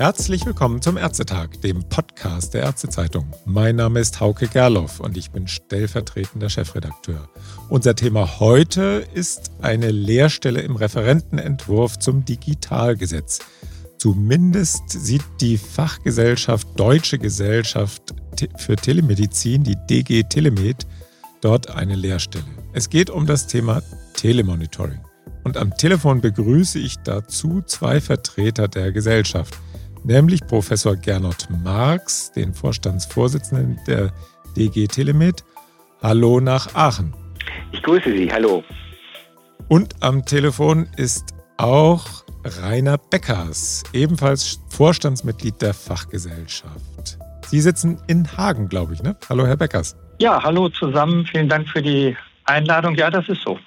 Herzlich willkommen zum Ärztetag, dem Podcast der Ärztezeitung. Mein Name ist Hauke Gerloff und ich bin stellvertretender Chefredakteur. Unser Thema heute ist eine Lehrstelle im Referentenentwurf zum Digitalgesetz. Zumindest sieht die Fachgesellschaft Deutsche Gesellschaft für Telemedizin, die DG Telemed, dort eine Lehrstelle. Es geht um das Thema Telemonitoring. Und am Telefon begrüße ich dazu zwei Vertreter der Gesellschaft nämlich Professor Gernot Marx, den Vorstandsvorsitzenden der DG Telemed. Hallo nach Aachen. Ich grüße Sie, hallo. Und am Telefon ist auch Rainer Beckers, ebenfalls Vorstandsmitglied der Fachgesellschaft. Sie sitzen in Hagen, glaube ich, ne? Hallo, Herr Beckers. Ja, hallo zusammen. Vielen Dank für die Einladung. Ja, das ist so.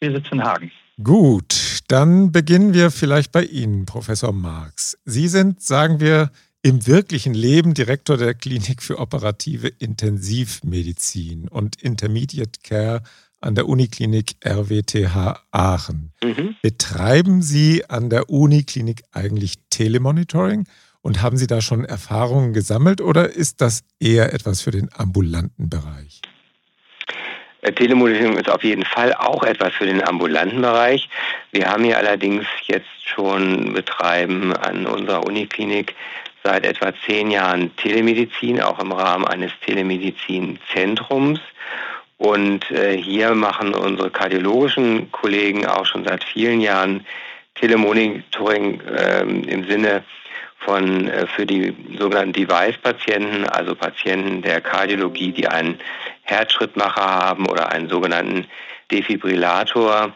Wir sitzen in Hagen. Gut, dann beginnen wir vielleicht bei Ihnen, Professor Marx. Sie sind, sagen wir, im wirklichen Leben Direktor der Klinik für operative Intensivmedizin und Intermediate Care an der Uniklinik RWTH Aachen. Mhm. Betreiben Sie an der Uniklinik eigentlich Telemonitoring und haben Sie da schon Erfahrungen gesammelt oder ist das eher etwas für den ambulanten Bereich? Äh, Telemonitoring ist auf jeden Fall auch etwas für den ambulanten Bereich. Wir haben hier allerdings jetzt schon betreiben an unserer Uniklinik seit etwa zehn Jahren Telemedizin, auch im Rahmen eines Telemedizinzentrums. Und äh, hier machen unsere kardiologischen Kollegen auch schon seit vielen Jahren Telemonitoring äh, im Sinne von äh, für die sogenannten Device-Patienten, also Patienten der Kardiologie, die einen Herzschrittmacher haben oder einen sogenannten Defibrillator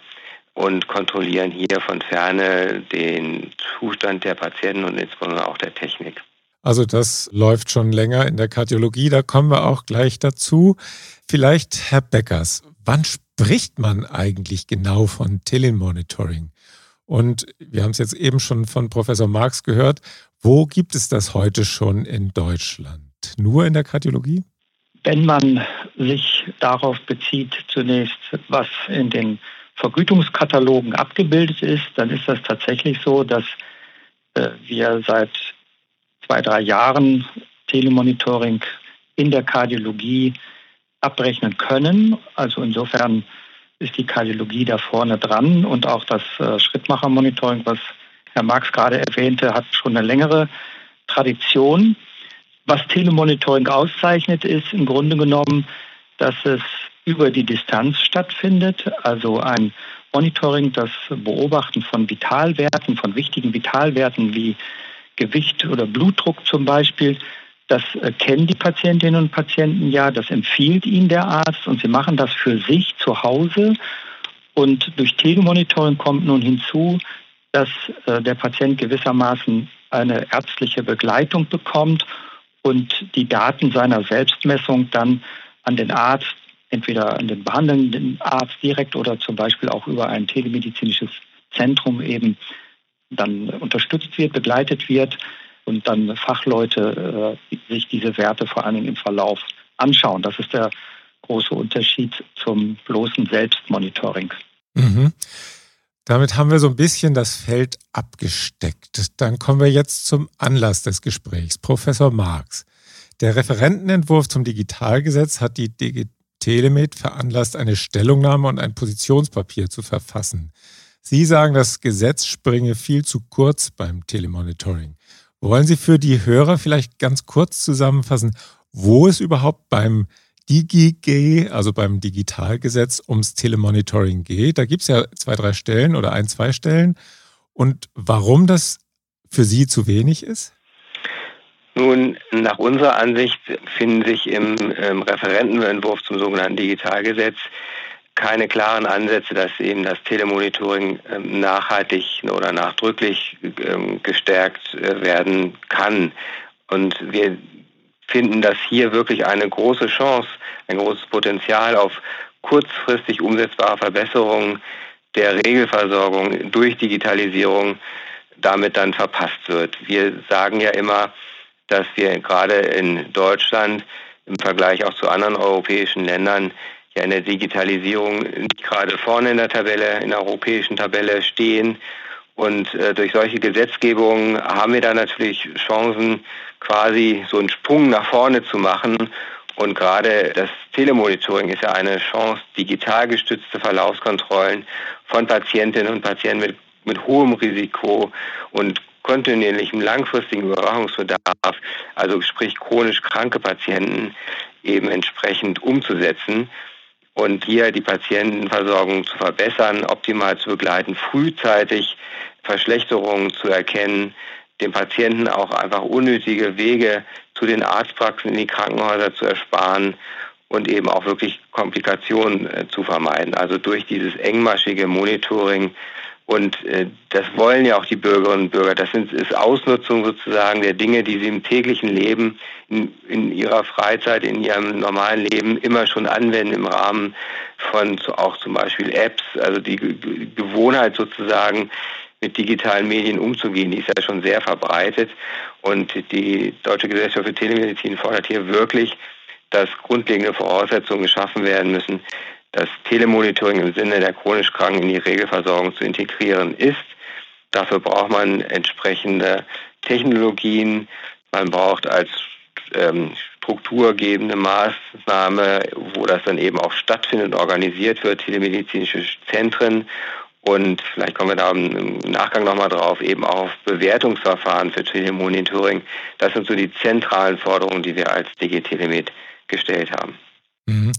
und kontrollieren hier von ferne den Zustand der Patienten und insbesondere auch der Technik. Also das läuft schon länger in der Kardiologie, da kommen wir auch gleich dazu. Vielleicht, Herr Beckers, wann spricht man eigentlich genau von Telemonitoring? Und wir haben es jetzt eben schon von Professor Marx gehört. Wo gibt es das heute schon in Deutschland? Nur in der Kardiologie? Wenn man sich darauf bezieht, zunächst, was in den Vergütungskatalogen abgebildet ist, dann ist das tatsächlich so, dass äh, wir seit zwei, drei Jahren Telemonitoring in der Kardiologie abrechnen können. Also insofern ist die Kardiologie da vorne dran und auch das äh, Schrittmachermonitoring, was Herr Marx gerade erwähnte, hat schon eine längere Tradition. Was Telemonitoring auszeichnet, ist im Grunde genommen, dass es über die Distanz stattfindet, also ein Monitoring, das Beobachten von Vitalwerten, von wichtigen Vitalwerten wie Gewicht oder Blutdruck zum Beispiel, das äh, kennen die Patientinnen und Patienten ja, das empfiehlt ihnen der Arzt und sie machen das für sich zu Hause. Und durch Telemonitoring kommt nun hinzu, dass äh, der Patient gewissermaßen eine ärztliche Begleitung bekommt und die Daten seiner Selbstmessung dann an den Arzt, entweder an den behandelnden Arzt direkt oder zum Beispiel auch über ein telemedizinisches Zentrum eben dann unterstützt wird, begleitet wird und dann Fachleute äh, sich diese Werte vor allen Dingen im Verlauf anschauen. Das ist der große Unterschied zum bloßen Selbstmonitoring. Mhm. Damit haben wir so ein bisschen das Feld abgesteckt. Dann kommen wir jetzt zum Anlass des Gesprächs. Professor Marx. Der Referentenentwurf zum Digitalgesetz hat die DG veranlasst, eine Stellungnahme und ein Positionspapier zu verfassen. Sie sagen, das Gesetz springe viel zu kurz beim Telemonitoring. Wollen Sie für die Hörer vielleicht ganz kurz zusammenfassen, wo es überhaupt beim DigiG, also beim Digitalgesetz, ums Telemonitoring geht. Da gibt es ja zwei, drei Stellen oder ein, zwei Stellen. Und warum das für Sie zu wenig ist? Nun, nach unserer Ansicht finden sich im, im Referentenentwurf zum sogenannten Digitalgesetz keine klaren Ansätze, dass eben das Telemonitoring ähm, nachhaltig oder nachdrücklich ähm, gestärkt äh, werden kann. Und wir finden, dass hier wirklich eine große Chance, ein großes Potenzial auf kurzfristig umsetzbare Verbesserungen der Regelversorgung durch Digitalisierung damit dann verpasst wird. Wir sagen ja immer, dass wir gerade in Deutschland im Vergleich auch zu anderen europäischen Ländern ja in der Digitalisierung nicht gerade vorne in der Tabelle, in der europäischen Tabelle stehen Und äh, durch solche Gesetzgebungen haben wir da natürlich Chancen, quasi so einen Sprung nach vorne zu machen. Und gerade das Telemonitoring ist ja eine Chance, digital gestützte Verlaufskontrollen von Patientinnen und Patienten mit, mit hohem Risiko und kontinuierlichem langfristigen Überwachungsbedarf, also sprich chronisch kranke Patienten, eben entsprechend umzusetzen und hier die Patientenversorgung zu verbessern, optimal zu begleiten, frühzeitig Verschlechterungen zu erkennen, dem Patienten auch einfach unnötige Wege zu den Arztpraxen in die Krankenhäuser zu ersparen und eben auch wirklich Komplikationen äh, zu vermeiden. Also durch dieses engmaschige Monitoring und äh, das wollen ja auch die Bürgerinnen und Bürger. Das ist Ausnutzung sozusagen der Dinge, die sie im täglichen Leben, in, in ihrer Freizeit, in ihrem normalen Leben immer schon anwenden im Rahmen von auch zum Beispiel Apps. Also die Gewohnheit sozusagen, mit digitalen Medien umzugehen, die ist ja schon sehr verbreitet. Und die Deutsche Gesellschaft für Telemedizin fordert hier wirklich, dass grundlegende Voraussetzungen geschaffen werden müssen, das Telemonitoring im Sinne der chronisch Kranken in die Regelversorgung zu integrieren ist. Dafür braucht man entsprechende Technologien. Man braucht als ähm, strukturgebende Maßnahme, wo das dann eben auch stattfindet, organisiert wird, telemedizinische Zentren. Und vielleicht kommen wir da im Nachgang nochmal drauf, eben auch auf Bewertungsverfahren für Telemonitoring. Das sind so die zentralen Forderungen, die wir als DG gestellt haben. Mhm.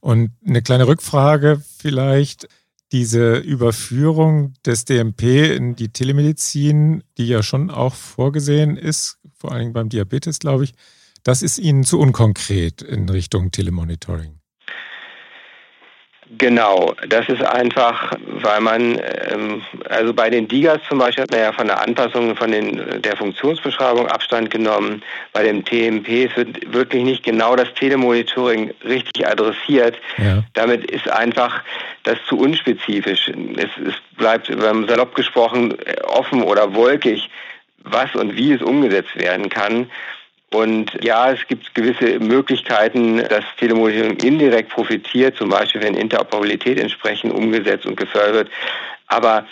Und eine kleine Rückfrage vielleicht. Diese Überführung des DMP in die Telemedizin, die ja schon auch vorgesehen ist, vor allem beim Diabetes, glaube ich, das ist Ihnen zu unkonkret in Richtung Telemonitoring. Genau, das ist einfach, weil man, ähm, also bei den Digas zum Beispiel hat man ja von der Anpassung von den, der Funktionsbeschreibung Abstand genommen. Bei dem TMP wird wirklich nicht genau das Telemonitoring richtig adressiert. Ja. Damit ist einfach das zu unspezifisch. Es, es bleibt, salopp gesprochen, offen oder wolkig, was und wie es umgesetzt werden kann. Und ja, es gibt gewisse Möglichkeiten, dass Telemonitoring indirekt profitiert, zum Beispiel wenn Interoperabilität entsprechend umgesetzt und gefördert wird. Aber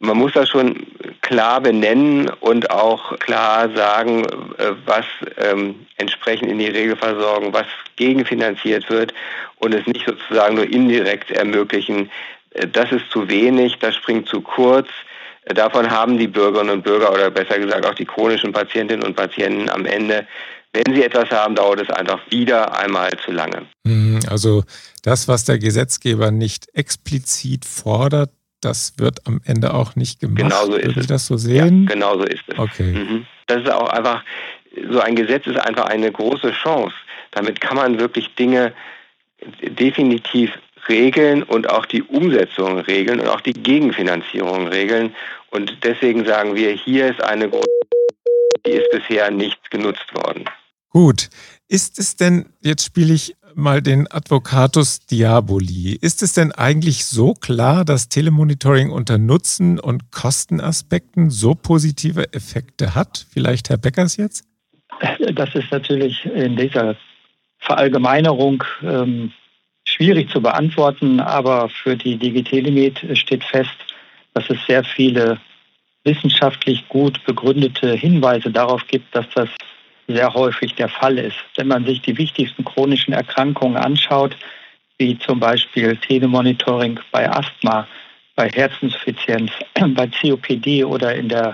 man muss das schon klar benennen und auch klar sagen, äh, was ähm, entsprechend in die Regelversorgung, was gegenfinanziert wird und es nicht sozusagen nur indirekt ermöglichen. Äh, das ist zu wenig, das springt zu kurz. Davon haben die Bürgerinnen und Bürger oder besser gesagt auch die chronischen Patientinnen und Patienten am Ende, wenn sie etwas haben, dauert es einfach wieder einmal zu lange. Mhm, also das, was der Gesetzgeber nicht explizit fordert, das wird am Ende auch nicht gemacht. Genau so ist Würde es. das so sehen? Ja, genau so ist es. Okay. Mhm. Das ist auch einfach, so ein Gesetz ist einfach eine große Chance. Damit kann man wirklich Dinge definitiv regeln und auch die Umsetzung regeln und auch die Gegenfinanzierung regeln. Und deswegen sagen wir, hier ist eine große, die ist bisher nicht genutzt worden. Gut. Ist es denn, jetzt spiele ich mal den Advocatus Diaboli, ist es denn eigentlich so klar, dass Telemonitoring unter Nutzen- und Kostenaspekten so positive Effekte hat? Vielleicht Herr Beckers jetzt? Das ist natürlich in dieser Verallgemeinerung ähm, schwierig zu beantworten, aber für die Digitelemed steht fest, dass es sehr viele wissenschaftlich gut begründete Hinweise darauf gibt, dass das sehr häufig der Fall ist. Wenn man sich die wichtigsten chronischen Erkrankungen anschaut, wie zum Beispiel Telemonitoring bei Asthma, bei Herzinsuffizienz, bei COPD oder in der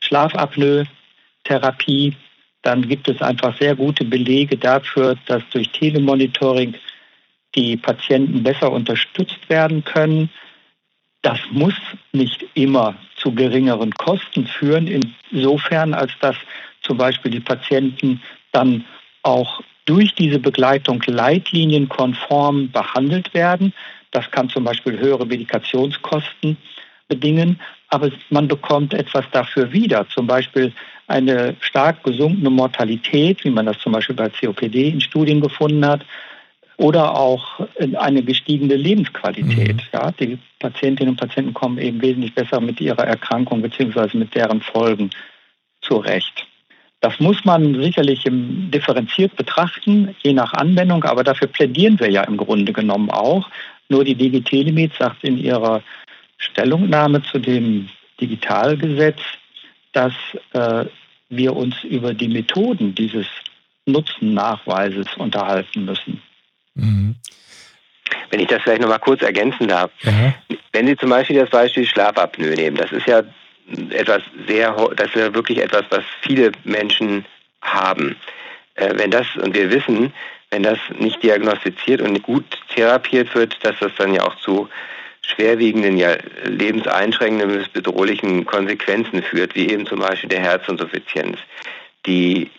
Schlafapnoe-Therapie, dann gibt es einfach sehr gute Belege dafür, dass durch Telemonitoring die Patienten besser unterstützt werden können. Das muss nicht immer zu geringeren Kosten führen, insofern als dass zum Beispiel die Patienten dann auch durch diese Begleitung leitlinienkonform behandelt werden. Das kann zum Beispiel höhere Medikationskosten bedingen, aber man bekommt etwas dafür wieder, zum Beispiel eine stark gesunkene Mortalität, wie man das zum Beispiel bei COPD in Studien gefunden hat, oder auch eine gestiegene Lebensqualität. Mhm. Ja, die Patientinnen und Patienten kommen eben wesentlich besser mit ihrer Erkrankung bzw. mit deren Folgen zurecht. Das muss man sicherlich differenziert betrachten, je nach Anwendung, aber dafür plädieren wir ja im Grunde genommen auch. Nur die DG Telemed sagt in ihrer Stellungnahme zu dem Digitalgesetz, dass äh, wir uns über die Methoden dieses Nutzennachweises unterhalten müssen. Mhm. Wenn ich das vielleicht noch mal kurz ergänzen darf. Ja. Wenn Sie zum Beispiel das Beispiel Schlafapnoe nehmen, das ist ja etwas sehr, das ist ja wirklich etwas, was viele Menschen haben. Äh, wenn das, und wir wissen, wenn das nicht diagnostiziert und gut therapiert wird, dass das dann ja auch zu schwerwiegenden, ja lebenseinschränkenden bis bedrohlichen Konsequenzen führt, wie eben zum Beispiel der Herzinsuffizienz, die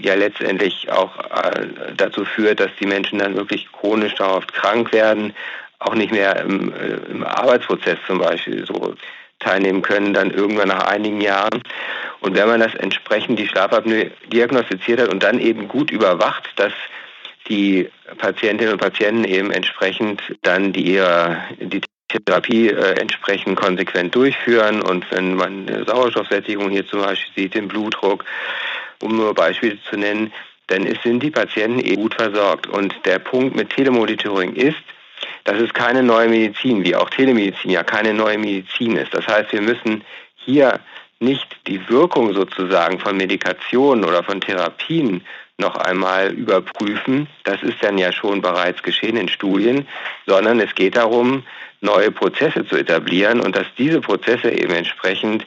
ja letztendlich auch äh, dazu führt, dass die Menschen dann wirklich chronisch dauerhaft krank werden, auch nicht mehr im, äh, im Arbeitsprozess zum Beispiel so teilnehmen können, dann irgendwann nach einigen Jahren. Und wenn man das entsprechend die Schlafapnoe diagnostiziert hat und dann eben gut überwacht, dass die Patientinnen und Patienten eben entsprechend dann die, ihre, die Therapie äh, entsprechend konsequent durchführen und wenn man eine Sauerstoffsättigung hier zum Beispiel sieht, den Blutdruck, um nur Beispiele zu nennen, dann sind die Patienten eben gut versorgt. Und der Punkt mit Telemonitoring ist, dass es keine neue Medizin, wie auch Telemedizin ja keine neue Medizin ist. Das heißt, wir müssen hier nicht die Wirkung sozusagen von Medikationen oder von Therapien noch einmal überprüfen. Das ist dann ja schon bereits geschehen in Studien, sondern es geht darum, neue Prozesse zu etablieren und dass diese Prozesse eben entsprechend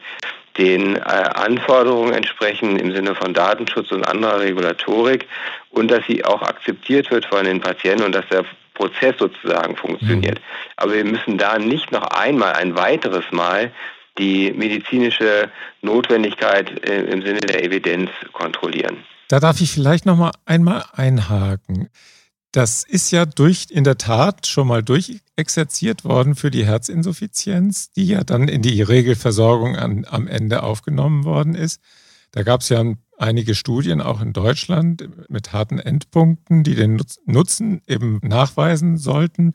den äh, Anforderungen entsprechen im Sinne von Datenschutz und anderer Regulatorik und dass sie auch akzeptiert wird von den Patienten und dass der Prozess sozusagen funktioniert. Mhm. Aber wir müssen da nicht noch einmal ein weiteres Mal die medizinische Notwendigkeit äh, im Sinne der Evidenz kontrollieren. Da darf ich vielleicht noch mal einmal einhaken. Das ist ja durch in der Tat schon mal durchexerziert worden für die Herzinsuffizienz, die ja dann in die Regelversorgung an, am Ende aufgenommen worden ist. Da gab es ja einige Studien auch in Deutschland mit harten Endpunkten, die den Nutzen eben nachweisen sollten.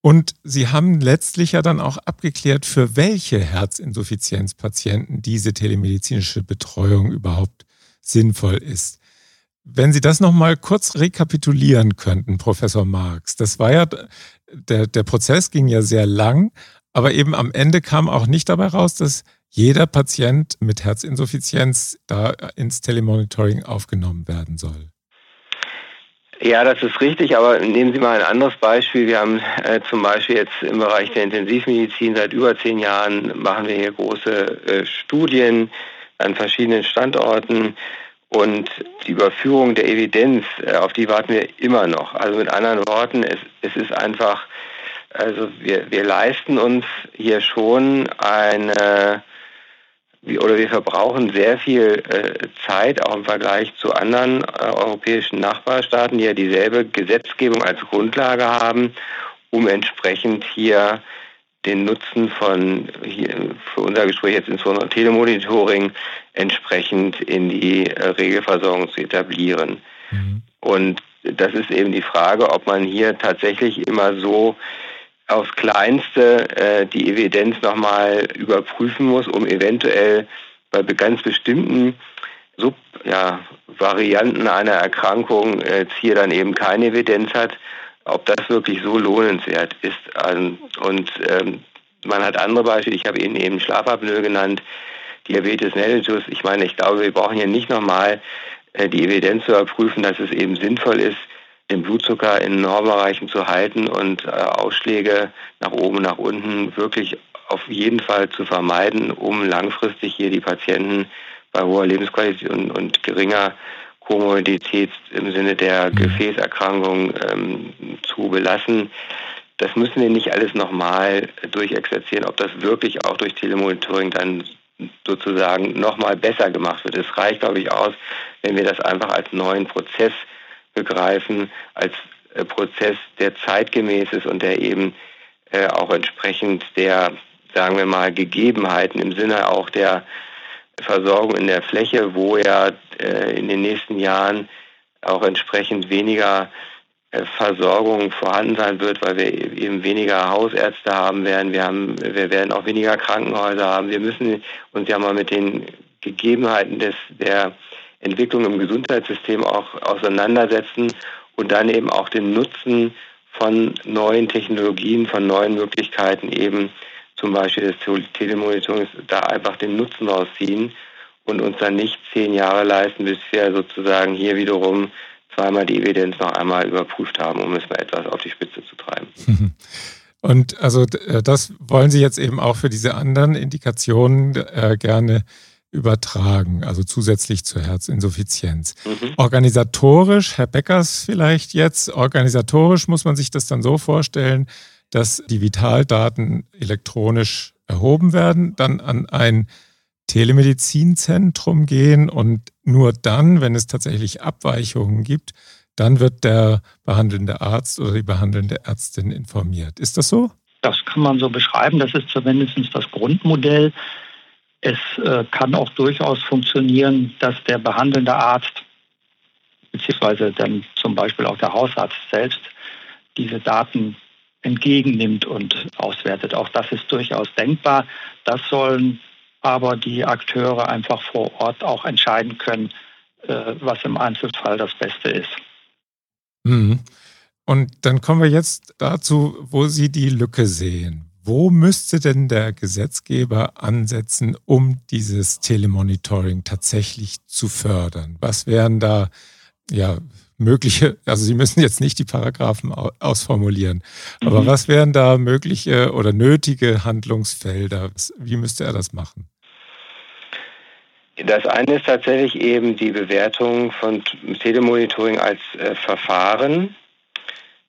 Und sie haben letztlich ja dann auch abgeklärt, für welche Herzinsuffizienzpatienten diese telemedizinische Betreuung überhaupt sinnvoll ist. Wenn Sie das nochmal kurz rekapitulieren könnten, Professor Marx, das war ja, der, der Prozess ging ja sehr lang, aber eben am Ende kam auch nicht dabei raus, dass jeder Patient mit Herzinsuffizienz da ins Telemonitoring aufgenommen werden soll. Ja, das ist richtig, aber nehmen Sie mal ein anderes Beispiel. Wir haben äh, zum Beispiel jetzt im Bereich der Intensivmedizin seit über zehn Jahren machen wir hier große äh, Studien an verschiedenen Standorten und die Überführung der Evidenz, äh, auf die warten wir immer noch. Also mit anderen Worten, es, es ist einfach, also wir, wir leisten uns hier schon eine, oder wir verbrauchen sehr viel äh, Zeit, auch im Vergleich zu anderen äh, europäischen Nachbarstaaten, die ja dieselbe Gesetzgebung als Grundlage haben, um entsprechend hier den Nutzen von hier für unser Gespräch jetzt insbesondere Telemonitoring entsprechend in die äh, Regelversorgung zu etablieren. Mhm. Und das ist eben die Frage, ob man hier tatsächlich immer so aufs Kleinste äh, die Evidenz nochmal überprüfen muss, um eventuell bei ganz bestimmten Subvarianten ja, einer Erkrankung äh, hier dann eben keine Evidenz hat, ob das wirklich so lohnenswert ist. Ähm, und ähm, man hat andere Beispiele, ich habe Ihnen eben Schlafapnoe genannt, Diabetes mellitus. Ich meine, ich glaube, wir brauchen hier nicht nochmal äh, die Evidenz zu überprüfen, dass es eben sinnvoll ist, den Blutzucker in Normbereichen zu halten und äh, Ausschläge nach oben, nach unten wirklich auf jeden Fall zu vermeiden, um langfristig hier die Patienten bei hoher Lebensqualität und, und geringer Komorbidität im Sinne der mhm. Gefäßerkrankung ähm, zu belassen. Das müssen wir nicht alles nochmal durchexerzieren, ob das wirklich auch durch Telemonitoring dann sozusagen nochmal besser gemacht wird. Es reicht, glaube ich, aus, wenn wir das einfach als neuen Prozess begreifen, als äh, Prozess, der zeitgemäß ist und der eben äh, auch entsprechend der, sagen wir mal, Gegebenheiten im Sinne auch der Versorgung in der Fläche, wo ja äh, in den nächsten Jahren auch entsprechend weniger äh, Versorgung vorhanden sein wird, weil wir eben weniger Hausärzte haben werden. Wir haben, wir werden auch weniger Krankenhäuser haben. Wir müssen uns ja mal mit den Gegebenheiten des, der Entwicklung im Gesundheitssystem auch auseinandersetzen und dann eben auch den Nutzen von neuen Technologien, von neuen Möglichkeiten eben zum Beispiel des Telemonitorings da einfach den Nutzen rausziehen und uns dann nicht zehn Jahre leisten, bis wir sozusagen hier wiederum zweimal die Evidenz noch einmal überprüft haben, um es mal etwas auf die Spitze zu treiben. Und also äh, das wollen Sie jetzt eben auch für diese anderen Indikationen äh, gerne übertragen, also zusätzlich zur Herzinsuffizienz. Mhm. Organisatorisch, Herr Beckers vielleicht jetzt, organisatorisch muss man sich das dann so vorstellen, dass die Vitaldaten elektronisch erhoben werden, dann an ein Telemedizinzentrum gehen und nur dann, wenn es tatsächlich Abweichungen gibt, dann wird der behandelnde Arzt oder die behandelnde Ärztin informiert. Ist das so? Das kann man so beschreiben. Das ist zumindest das Grundmodell. Es äh, kann auch durchaus funktionieren, dass der behandelnde Arzt beziehungsweise dann zum Beispiel auch der Hausarzt selbst diese Daten entgegennimmt und auswertet. Auch das ist durchaus denkbar. Das sollen aber die Akteure einfach vor Ort auch entscheiden können, äh, was im Einzelfall das Beste ist. Mhm. Und dann kommen wir jetzt dazu, wo Sie die Lücke sehen. Wo müsste denn der Gesetzgeber ansetzen, um dieses Telemonitoring tatsächlich zu fördern? Was wären da ja mögliche, also Sie müssen jetzt nicht die Paragraphen ausformulieren, aber mhm. was wären da mögliche oder nötige Handlungsfelder? Wie müsste er das machen? Das eine ist tatsächlich eben die Bewertung von Telemonitoring als äh, Verfahren,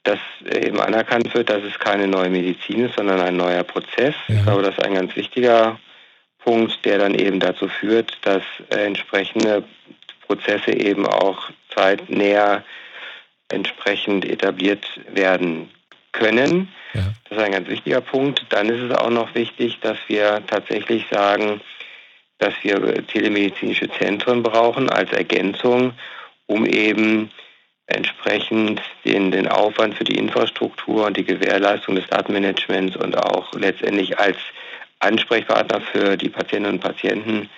dass eben anerkannt wird, dass es keine neue Medizin ist, sondern ein neuer Prozess. Ja. Ich glaube, das ist ein ganz wichtiger Punkt, der dann eben dazu führt, dass äh, entsprechende Prozesse eben auch zeitnäher entsprechend etabliert werden können. Ja. Das ist ein ganz wichtiger Punkt. Dann ist es auch noch wichtig, dass wir tatsächlich sagen, dass wir telemedizinische Zentren brauchen als Ergänzung, um eben entsprechend den, den Aufwand für die Infrastruktur und die Gewährleistung des Datenmanagements und auch letztendlich als Ansprechpartner für die Patientinnen und Patienten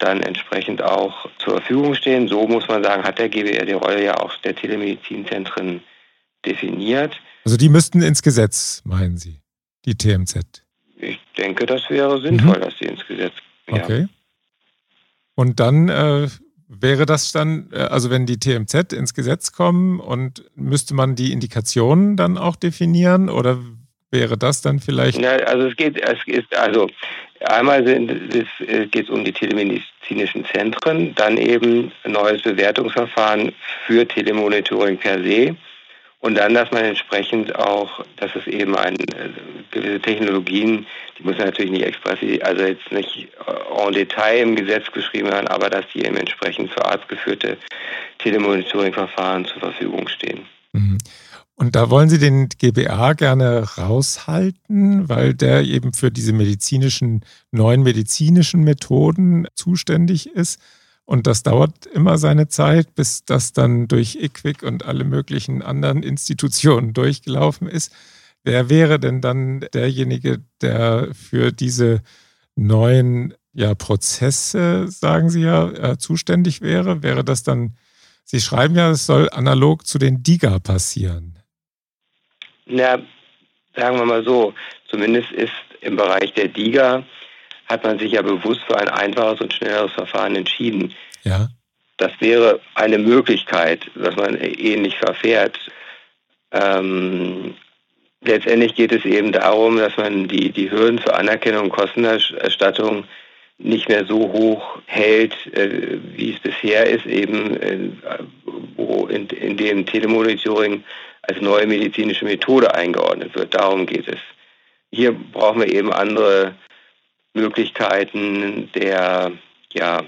dann entsprechend auch zur Verfügung stehen. So muss man sagen, hat der GBR die Rolle ja auch der Telemedizinzentren definiert. Also die müssten ins Gesetz, meinen Sie, die TMZ? Ich denke, das wäre sinnvoll, mhm. dass sie ins Gesetz. Ja. Okay. Und dann äh, wäre das dann, äh, also wenn die TMZ ins Gesetz kommen und müsste man die Indikationen dann auch definieren oder wäre das dann vielleicht? Ja, also es geht, es ist also einmal geht es um die telemedizinischen Zentren, dann eben ein neues Bewertungsverfahren für Telemonitoring per se und dann, dass man entsprechend auch, dass es eben ein, äh, gewisse Technologien, die müssen natürlich nicht expressiv, also jetzt nicht äh, en Detail im Gesetz geschrieben werden, aber dass die eben entsprechend für arztgeführte Telemonitoring-Verfahren zur Verfügung stehen. Mhm. Und da wollen Sie den GBA gerne raushalten, weil der eben für diese medizinischen, neuen medizinischen Methoden zuständig ist. Und das dauert immer seine Zeit, bis das dann durch IQWIC und alle möglichen anderen Institutionen durchgelaufen ist. Wer wäre denn dann derjenige, der für diese neuen ja, Prozesse, sagen Sie ja, äh, zuständig wäre? Wäre das dann, Sie schreiben ja, es soll analog zu den DIGA passieren. Na, sagen wir mal so, zumindest ist im Bereich der DIGA hat man sich ja bewusst für ein einfaches und schnelleres Verfahren entschieden. Ja. Das wäre eine Möglichkeit, dass man ähnlich verfährt. Ähm, letztendlich geht es eben darum, dass man die, die Hürden für Anerkennung und Kostenerstattung nicht mehr so hoch hält, äh, wie es bisher ist, eben äh, wo in, in dem Telemonitoring als neue medizinische Methode eingeordnet wird. Darum geht es. Hier brauchen wir eben andere Möglichkeiten der, ja,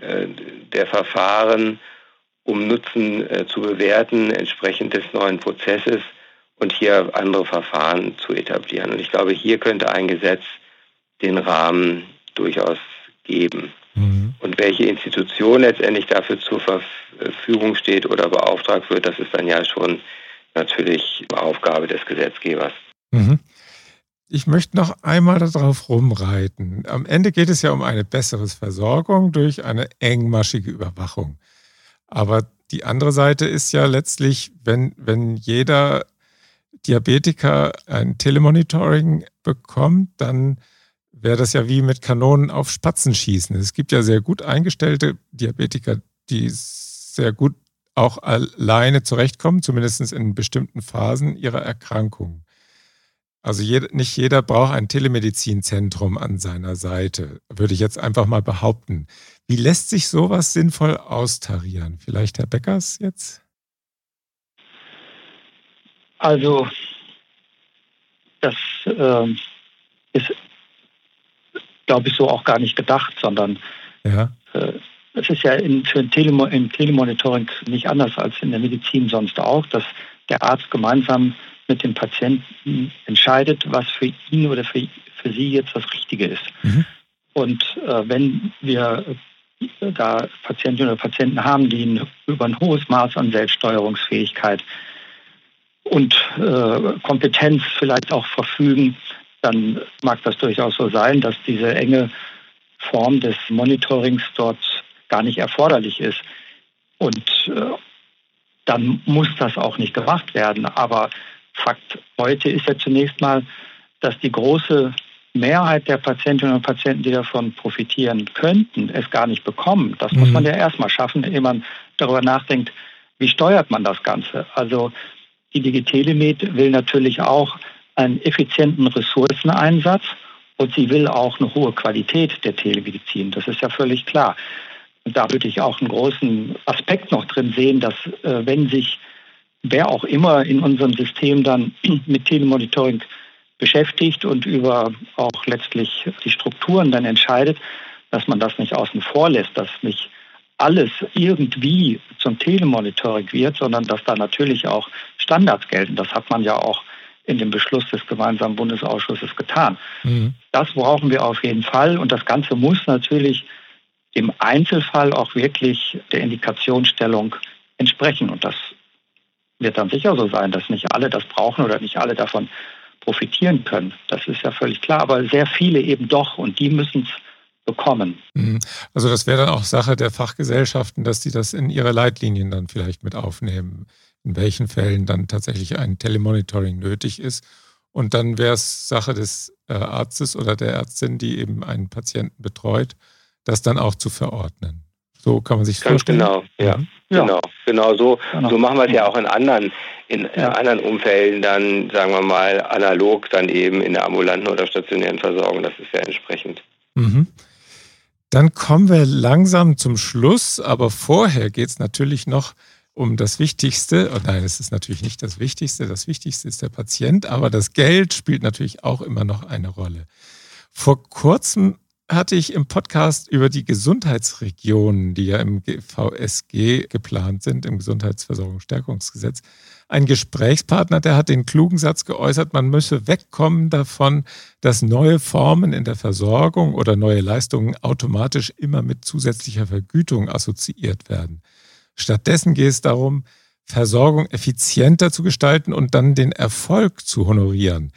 äh, der Verfahren, um Nutzen zu bewerten, entsprechend des neuen Prozesses und hier andere Verfahren zu etablieren. Und ich glaube, hier könnte ein Gesetz den Rahmen durchaus geben. Mhm. Und welche Institution letztendlich dafür zur Verfügung steht oder beauftragt wird, das ist dann ja schon natürlich Aufgabe des Gesetzgebers. Mhm. Ich möchte noch einmal darauf rumreiten. Am Ende geht es ja um eine bessere Versorgung durch eine engmaschige Überwachung. Aber die andere Seite ist ja letztlich, wenn, wenn jeder Diabetiker ein Telemonitoring bekommt, dann wäre das ja wie mit Kanonen auf Spatzen schießen. Es gibt ja sehr gut eingestellte Diabetiker, die sehr gut auch alleine zurechtkommen, zumindest in bestimmten Phasen ihrer Erkrankung. Also jeder, nicht jeder braucht ein Telemedizinzentrum an seiner Seite, würde ich jetzt einfach mal behaupten. Wie lässt sich sowas sinnvoll austarieren? Vielleicht Herr Beckers jetzt? Also das äh, ist, glaube ich, so auch gar nicht gedacht, sondern ja. äh, es ist ja in, für ein Telemo im Telemonitoring nicht anders als in der Medizin sonst auch, dass der Arzt gemeinsam mit dem Patienten entscheidet, was für ihn oder für, für sie jetzt das Richtige ist. Mhm. Und äh, wenn wir äh, da Patientinnen oder Patienten haben, die ein, über ein hohes Maß an Selbststeuerungsfähigkeit und äh, Kompetenz vielleicht auch verfügen, dann mag das durchaus so sein, dass diese enge Form des Monitorings dort gar nicht erforderlich ist. Und äh, dann muss das auch nicht gemacht werden. Aber Fakt heute ist ja zunächst mal, dass die große Mehrheit der Patientinnen und Patienten, die davon profitieren könnten, es gar nicht bekommen. Das mhm. muss man ja erstmal schaffen, ehe man darüber nachdenkt, wie steuert man das Ganze. Also die Digitelemed will natürlich auch einen effizienten Ressourceneinsatz und sie will auch eine hohe Qualität der Telemedizin. Das ist ja völlig klar. Und da würde ich auch einen großen Aspekt noch drin sehen, dass äh, wenn sich wer auch immer in unserem System dann mit Telemonitoring beschäftigt und über auch letztlich die Strukturen dann entscheidet, dass man das nicht außen vor lässt, dass nicht alles irgendwie zum Telemonitoring wird, sondern dass da natürlich auch Standards gelten. Das hat man ja auch in dem Beschluss des gemeinsamen Bundesausschusses getan. Mhm. Das brauchen wir auf jeden Fall und das Ganze muss natürlich im Einzelfall auch wirklich der Indikationsstellung entsprechen. Und das wird dann sicher so sein, dass nicht alle das brauchen oder nicht alle davon profitieren können. Das ist ja völlig klar, aber sehr viele eben doch und die müssen es bekommen. Mhm. Also das wäre dann auch Sache der Fachgesellschaften, dass sie das in ihre Leitlinien dann vielleicht mit aufnehmen, in welchen Fällen dann tatsächlich ein Telemonitoring nötig ist. Und dann wäre es Sache des äh, Arztes oder der Ärztin, die eben einen Patienten betreut, das dann auch zu verordnen. So kann man sich vorstellen. Genau, ja. Mhm. Genau, genau so, genau. so machen wir es ja auch in anderen, in, ja. anderen Umfällen dann, sagen wir mal, analog dann eben in der ambulanten oder stationären Versorgung. Das ist ja entsprechend. Mhm. Dann kommen wir langsam zum Schluss, aber vorher geht es natürlich noch um das Wichtigste. Oh nein, es ist natürlich nicht das Wichtigste. Das Wichtigste ist der Patient, aber das Geld spielt natürlich auch immer noch eine Rolle. Vor kurzem hatte ich im Podcast über die Gesundheitsregionen, die ja im VSG geplant sind, im Gesundheitsversorgungsstärkungsgesetz, einen Gesprächspartner, der hat den klugen Satz geäußert, man müsse wegkommen davon, dass neue Formen in der Versorgung oder neue Leistungen automatisch immer mit zusätzlicher Vergütung assoziiert werden. Stattdessen geht es darum, Versorgung effizienter zu gestalten und dann den Erfolg zu honorieren.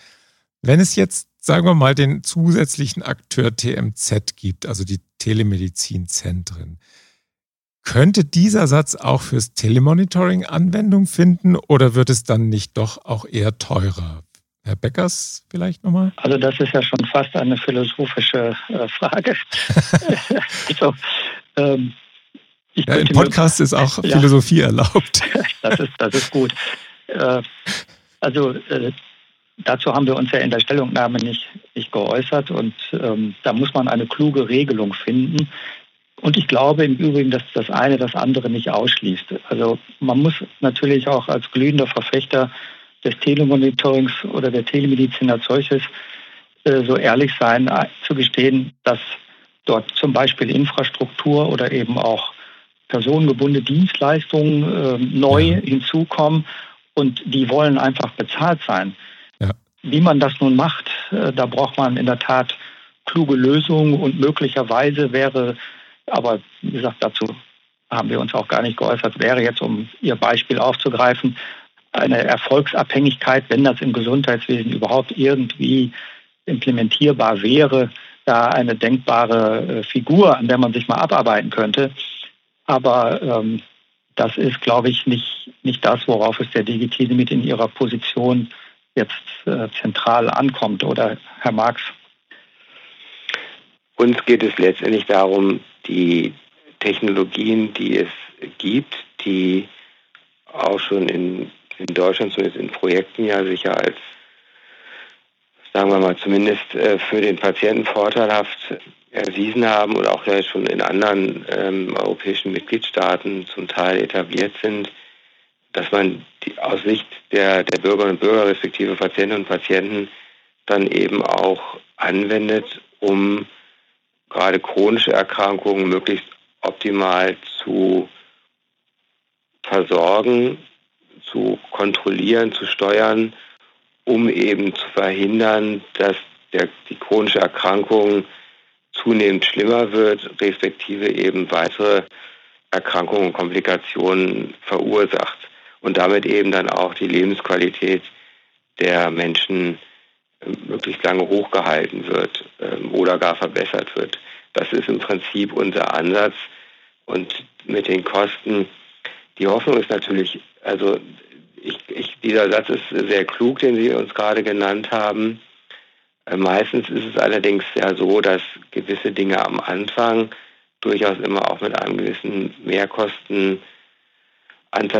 Wenn es jetzt sagen wir mal, den zusätzlichen Akteur TMZ gibt, also die Telemedizinzentren. Könnte dieser Satz auch fürs Telemonitoring Anwendung finden oder wird es dann nicht doch auch eher teurer? Herr Beckers vielleicht nochmal? Also das ist ja schon fast eine philosophische äh, Frage. also, ähm, ja, Im Podcast mir, ist auch ja, Philosophie erlaubt. das, ist, das ist gut. Äh, also äh, Dazu haben wir uns ja in der Stellungnahme nicht, nicht geäußert und ähm, da muss man eine kluge Regelung finden. Und ich glaube im Übrigen, dass das eine das andere nicht ausschließt. Also man muss natürlich auch als glühender Verfechter des Telemonitorings oder der Telemedizin als solches äh, so ehrlich sein, äh, zu gestehen, dass dort zum Beispiel Infrastruktur oder eben auch personengebundene Dienstleistungen äh, neu ja. hinzukommen und die wollen einfach bezahlt sein. Wie man das nun macht, äh, da braucht man in der Tat kluge Lösungen und möglicherweise wäre, aber wie gesagt, dazu haben wir uns auch gar nicht geäußert, wäre jetzt, um Ihr Beispiel aufzugreifen, eine Erfolgsabhängigkeit, wenn das im Gesundheitswesen überhaupt irgendwie implementierbar wäre, da eine denkbare äh, Figur, an der man sich mal abarbeiten könnte. Aber ähm, das ist, glaube ich, nicht, nicht das, worauf es der Digitale mit in ihrer Position jetzt äh, zentral ankommt. Oder Herr Marx? Uns geht es letztendlich darum, die Technologien, die es gibt, die auch schon in, in Deutschland, zumindest in Projekten ja sicher als, sagen wir mal, zumindest äh, für den Patienten vorteilhaft erwiesen haben und auch ja schon in anderen ähm, europäischen Mitgliedstaaten zum Teil etabliert sind, dass man die, aus Sicht der, der Bürgerinnen und Bürger respektive Patientinnen und Patienten dann eben auch anwendet, um gerade chronische Erkrankungen möglichst optimal zu versorgen, zu kontrollieren, zu steuern, um eben zu verhindern, dass der, die chronische Erkrankung zunehmend schlimmer wird, respektive eben weitere Erkrankungen und Komplikationen verursacht und damit eben dann auch die Lebensqualität der Menschen äh, möglichst lange hochgehalten wird ähm, oder gar verbessert wird. Das ist im Prinzip unser Ansatz. Und mit den Kosten, die Hoffnung ist natürlich, also ich, ich, dieser Satz ist sehr klug, den Sie uns gerade genannt haben. Äh, meistens ist es allerdings ja so, dass gewisse Dinge am Anfang durchaus immer auch mit einem gewissen Mehrkostenanteil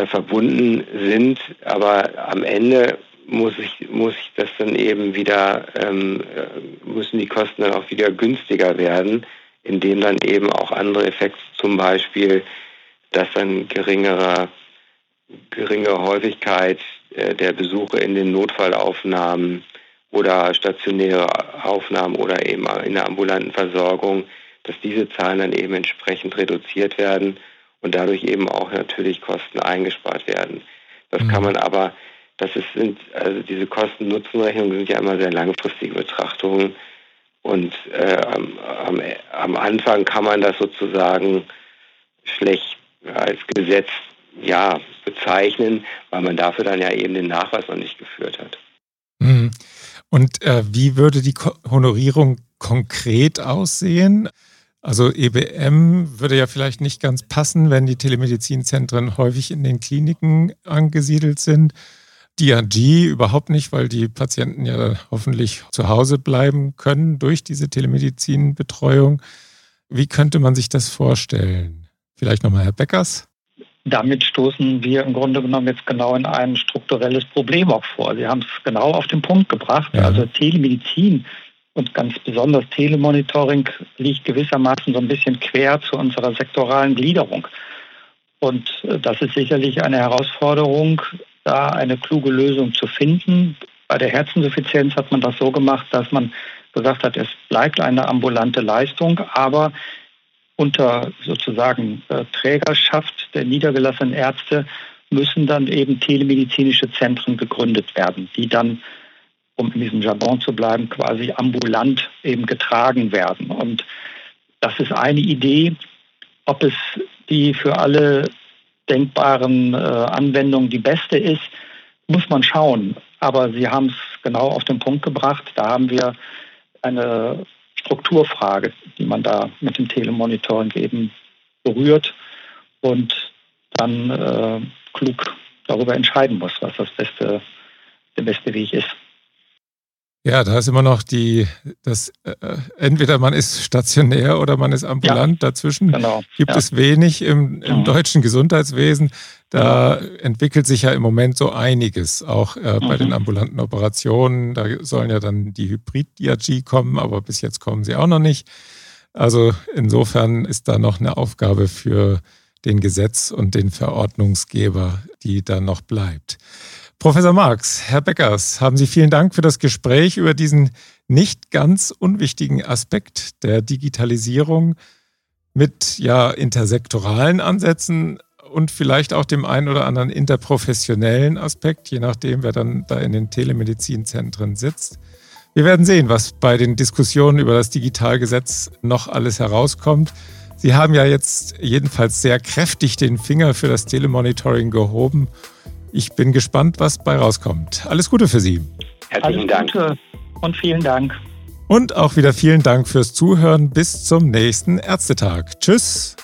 verbunden sind. Aber am Ende muss ich, muss ich das dann eben wieder, ähm, äh, müssen die Kosten dann auch wieder günstiger werden, indem dann eben auch andere Effekte, zum Beispiel, dass dann geringere, geringe Häufigkeit äh, der Besuche in den Notfallaufnahmen oder stationäre Aufnahmen oder eben in der ambulanten Versorgung, dass diese Zahlen dann eben entsprechend reduziert werden und dadurch eben auch natürlich Kosten eingespart werden. Das mhm. kann man aber, das ist, sind, also diese Kosten-Nutzen-Rechnungen sind ja immer sehr langfristige Betrachtungen und äh, am, am, am Anfang kann man das sozusagen schlecht als Gesetz ja bezeichnen, weil man dafür dann ja eben den Nachweis noch nicht geführt hat. Mhm. Und äh, wie würde die Ko Honorierung konkret aussehen? Also EBM würde ja vielleicht nicht ganz passen, wenn die Telemedizinzentren häufig in den Kliniken angesiedelt sind. DRG überhaupt nicht, weil die Patienten ja hoffentlich zu Hause bleiben können durch diese Telemedizinbetreuung. Wie könnte man sich das vorstellen? Vielleicht nochmal Herr Beckers? Damit stoßen wir im Grunde genommen jetzt genau in ein strukturelles Problem auch vor. Sie haben es genau auf den Punkt gebracht. Ja. Also Telemedizin und ganz besonders Telemonitoring liegt gewissermaßen so ein bisschen quer zu unserer sektoralen Gliederung. Und äh, das ist sicherlich eine Herausforderung, da eine kluge Lösung zu finden. Bei der Herzinsuffizienz hat man das so gemacht, dass man gesagt hat, es bleibt eine ambulante Leistung, aber unter sozusagen äh, Trägerschaft der niedergelassenen Ärzte müssen dann eben telemedizinische Zentren gegründet werden, die dann, um in diesem Jargon zu bleiben, quasi ambulant eben getragen werden. Und das ist eine Idee. Ob es die für alle denkbaren äh, Anwendungen die beste ist, muss man schauen. Aber Sie haben es genau auf den Punkt gebracht. Da haben wir eine Strukturfrage, die man da mit dem Telemonitoring eben berührt und dann äh, klug darüber entscheiden muss, was das beste, der beste Weg ist. Ja, da ist immer noch die, das äh, entweder man ist stationär oder man ist ambulant. Ja, Dazwischen genau, gibt ja. es wenig im, im mhm. deutschen Gesundheitswesen. Da mhm. entwickelt sich ja im Moment so einiges, auch äh, bei mhm. den ambulanten Operationen. Da sollen ja dann die Hybrid-DRG kommen, aber bis jetzt kommen sie auch noch nicht. Also insofern ist da noch eine Aufgabe für den Gesetz und den Verordnungsgeber, die da noch bleibt. Professor Marx, Herr Beckers, haben Sie vielen Dank für das Gespräch über diesen nicht ganz unwichtigen Aspekt der Digitalisierung mit ja intersektoralen Ansätzen und vielleicht auch dem einen oder anderen interprofessionellen Aspekt, je nachdem, wer dann da in den Telemedizinzentren sitzt. Wir werden sehen, was bei den Diskussionen über das Digitalgesetz noch alles herauskommt. Sie haben ja jetzt jedenfalls sehr kräftig den Finger für das Telemonitoring gehoben ich bin gespannt, was bei rauskommt. Alles Gute für Sie. Herzlichen Dank. Gute und vielen Dank. Und auch wieder vielen Dank fürs Zuhören. Bis zum nächsten Ärztetag. Tschüss.